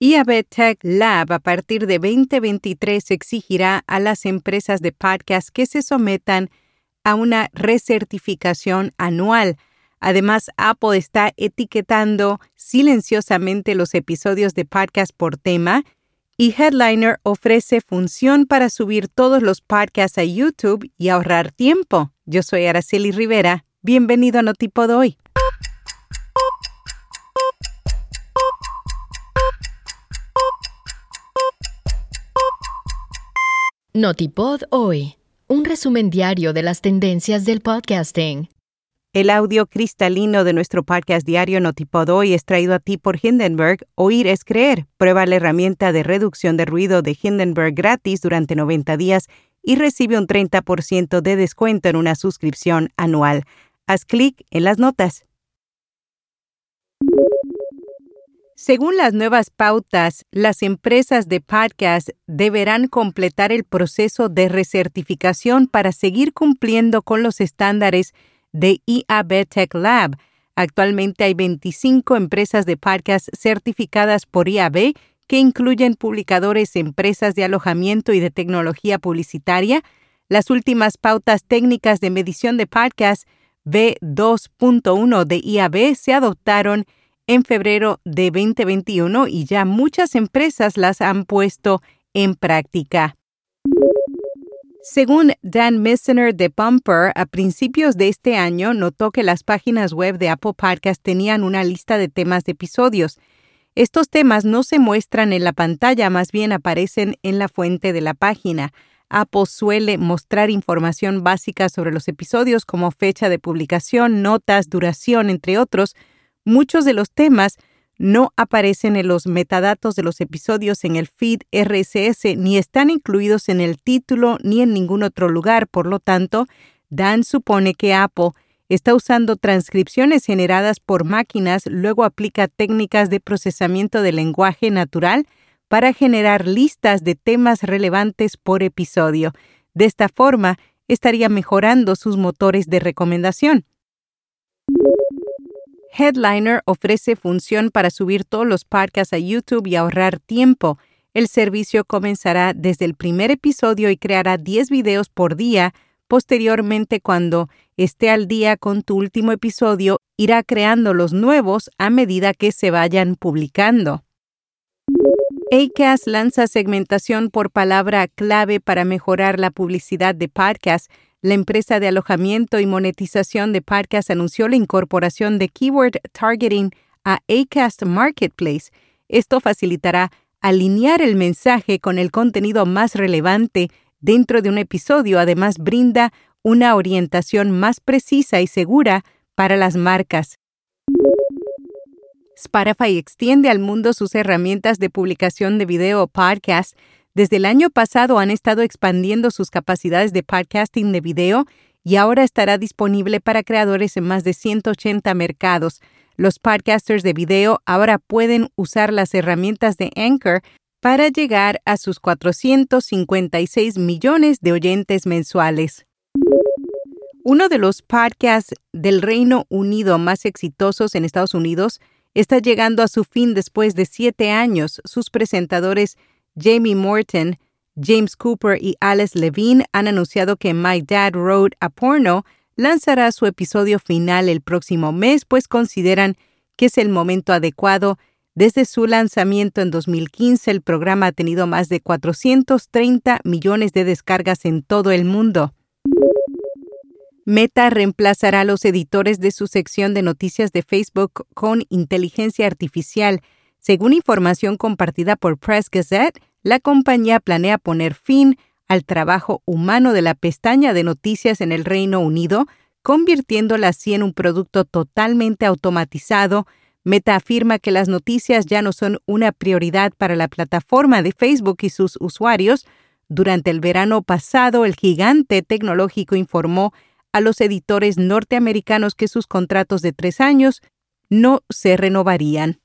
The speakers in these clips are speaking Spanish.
IAB Tech Lab a partir de 2023 exigirá a las empresas de podcast que se sometan a una recertificación anual. Además, Apple está etiquetando silenciosamente los episodios de podcast por tema y Headliner ofrece función para subir todos los podcasts a YouTube y ahorrar tiempo. Yo soy Araceli Rivera. Bienvenido a Notipod hoy. Notipod hoy. Un resumen diario de las tendencias del podcasting. El audio cristalino de nuestro podcast diario Notipod hoy es traído a ti por Hindenburg. Oír es creer. Prueba la herramienta de reducción de ruido de Hindenburg gratis durante 90 días y recibe un 30% de descuento en una suscripción anual. Haz clic en las notas. Según las nuevas pautas, las empresas de podcast deberán completar el proceso de recertificación para seguir cumpliendo con los estándares de IAB Tech Lab. Actualmente hay 25 empresas de podcast certificadas por IAB que incluyen publicadores, empresas de alojamiento y de tecnología publicitaria. Las últimas pautas técnicas de medición de podcast B2.1 de IAB se adoptaron en febrero de 2021 y ya muchas empresas las han puesto en práctica. Según Dan Missener de Bumper, a principios de este año notó que las páginas web de Apple Podcast tenían una lista de temas de episodios. Estos temas no se muestran en la pantalla, más bien aparecen en la fuente de la página. Apple suele mostrar información básica sobre los episodios como fecha de publicación, notas, duración, entre otros, Muchos de los temas no aparecen en los metadatos de los episodios en el feed RSS ni están incluidos en el título ni en ningún otro lugar. Por lo tanto, Dan supone que Apple está usando transcripciones generadas por máquinas, luego aplica técnicas de procesamiento de lenguaje natural para generar listas de temas relevantes por episodio. De esta forma, estaría mejorando sus motores de recomendación. Headliner ofrece función para subir todos los podcasts a YouTube y ahorrar tiempo. El servicio comenzará desde el primer episodio y creará 10 videos por día. Posteriormente, cuando esté al día con tu último episodio, irá creando los nuevos a medida que se vayan publicando. Acast lanza segmentación por palabra clave para mejorar la publicidad de podcasts la empresa de alojamiento y monetización de podcasts anunció la incorporación de keyword targeting a Acast Marketplace. Esto facilitará alinear el mensaje con el contenido más relevante dentro de un episodio. Además, brinda una orientación más precisa y segura para las marcas. Spotify extiende al mundo sus herramientas de publicación de video podcast desde el año pasado han estado expandiendo sus capacidades de podcasting de video y ahora estará disponible para creadores en más de 180 mercados. Los podcasters de video ahora pueden usar las herramientas de Anchor para llegar a sus 456 millones de oyentes mensuales. Uno de los podcasts del Reino Unido más exitosos en Estados Unidos está llegando a su fin después de siete años. Sus presentadores Jamie Morton, James Cooper y Alice Levine han anunciado que My Dad Wrote a Porno lanzará su episodio final el próximo mes, pues consideran que es el momento adecuado. Desde su lanzamiento en 2015, el programa ha tenido más de 430 millones de descargas en todo el mundo. Meta reemplazará a los editores de su sección de noticias de Facebook con inteligencia artificial. Según información compartida por Press Gazette, la compañía planea poner fin al trabajo humano de la pestaña de noticias en el Reino Unido, convirtiéndola así en un producto totalmente automatizado. Meta afirma que las noticias ya no son una prioridad para la plataforma de Facebook y sus usuarios. Durante el verano pasado, el gigante tecnológico informó a los editores norteamericanos que sus contratos de tres años no se renovarían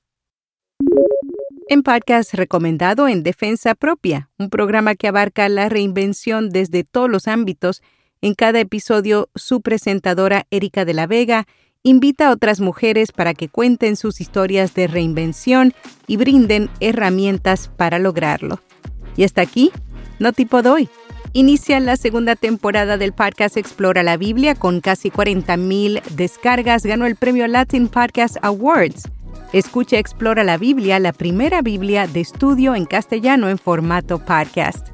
en podcast recomendado en Defensa Propia, un programa que abarca la reinvención desde todos los ámbitos. En cada episodio, su presentadora Erika de la Vega invita a otras mujeres para que cuenten sus historias de reinvención y brinden herramientas para lograrlo. Y hasta aquí, no tipo doy. Inicia la segunda temporada del podcast Explora la Biblia con casi 40.000 descargas. Ganó el premio Latin Podcast Awards. Escucha Explora la Biblia, la primera Biblia de estudio en castellano en formato podcast.